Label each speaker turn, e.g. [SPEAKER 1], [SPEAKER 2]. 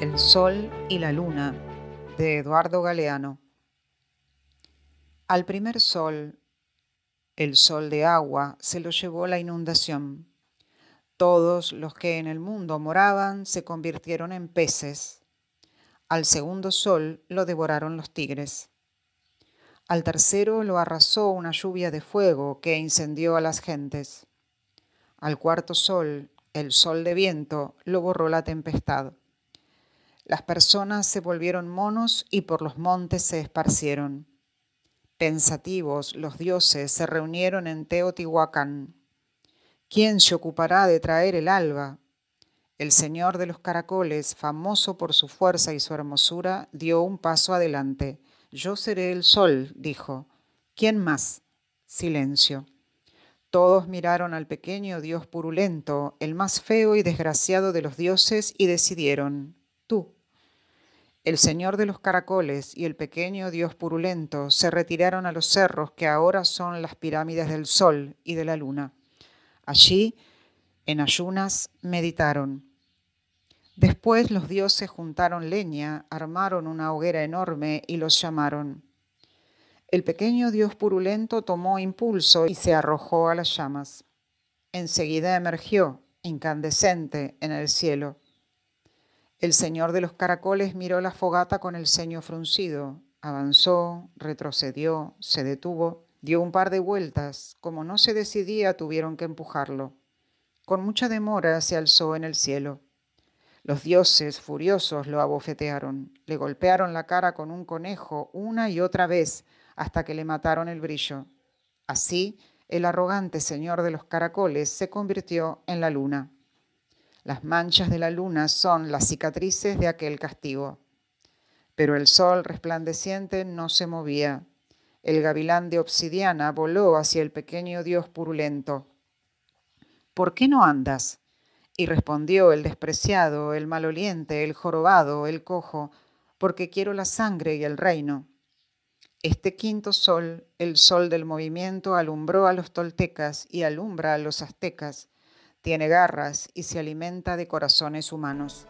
[SPEAKER 1] El Sol y la Luna de Eduardo Galeano. Al primer sol, el sol de agua, se lo llevó la inundación. Todos los que en el mundo moraban se convirtieron en peces. Al segundo sol lo devoraron los tigres. Al tercero lo arrasó una lluvia de fuego que incendió a las gentes. Al cuarto sol, el sol de viento, lo borró la tempestad. Las personas se volvieron monos y por los montes se esparcieron. Pensativos, los dioses se reunieron en Teotihuacán. ¿Quién se ocupará de traer el alba? El señor de los caracoles, famoso por su fuerza y su hermosura, dio un paso adelante. Yo seré el sol, dijo. ¿Quién más? Silencio. Todos miraron al pequeño dios purulento, el más feo y desgraciado de los dioses, y decidieron, tú. El señor de los caracoles y el pequeño dios purulento se retiraron a los cerros que ahora son las pirámides del sol y de la luna. Allí, en ayunas, meditaron. Después los dioses juntaron leña, armaron una hoguera enorme y los llamaron. El pequeño dios purulento tomó impulso y se arrojó a las llamas. Enseguida emergió, incandescente, en el cielo. El señor de los caracoles miró la fogata con el ceño fruncido, avanzó, retrocedió, se detuvo, dio un par de vueltas, como no se decidía tuvieron que empujarlo. Con mucha demora se alzó en el cielo. Los dioses, furiosos, lo abofetearon, le golpearon la cara con un conejo una y otra vez hasta que le mataron el brillo. Así, el arrogante señor de los caracoles se convirtió en la luna. Las manchas de la luna son las cicatrices de aquel castigo. Pero el sol resplandeciente no se movía. El gavilán de obsidiana voló hacia el pequeño dios purulento. ¿Por qué no andas? Y respondió el despreciado, el maloliente, el jorobado, el cojo, porque quiero la sangre y el reino. Este quinto sol, el sol del movimiento, alumbró a los toltecas y alumbra a los aztecas tiene garras y se alimenta de corazones humanos.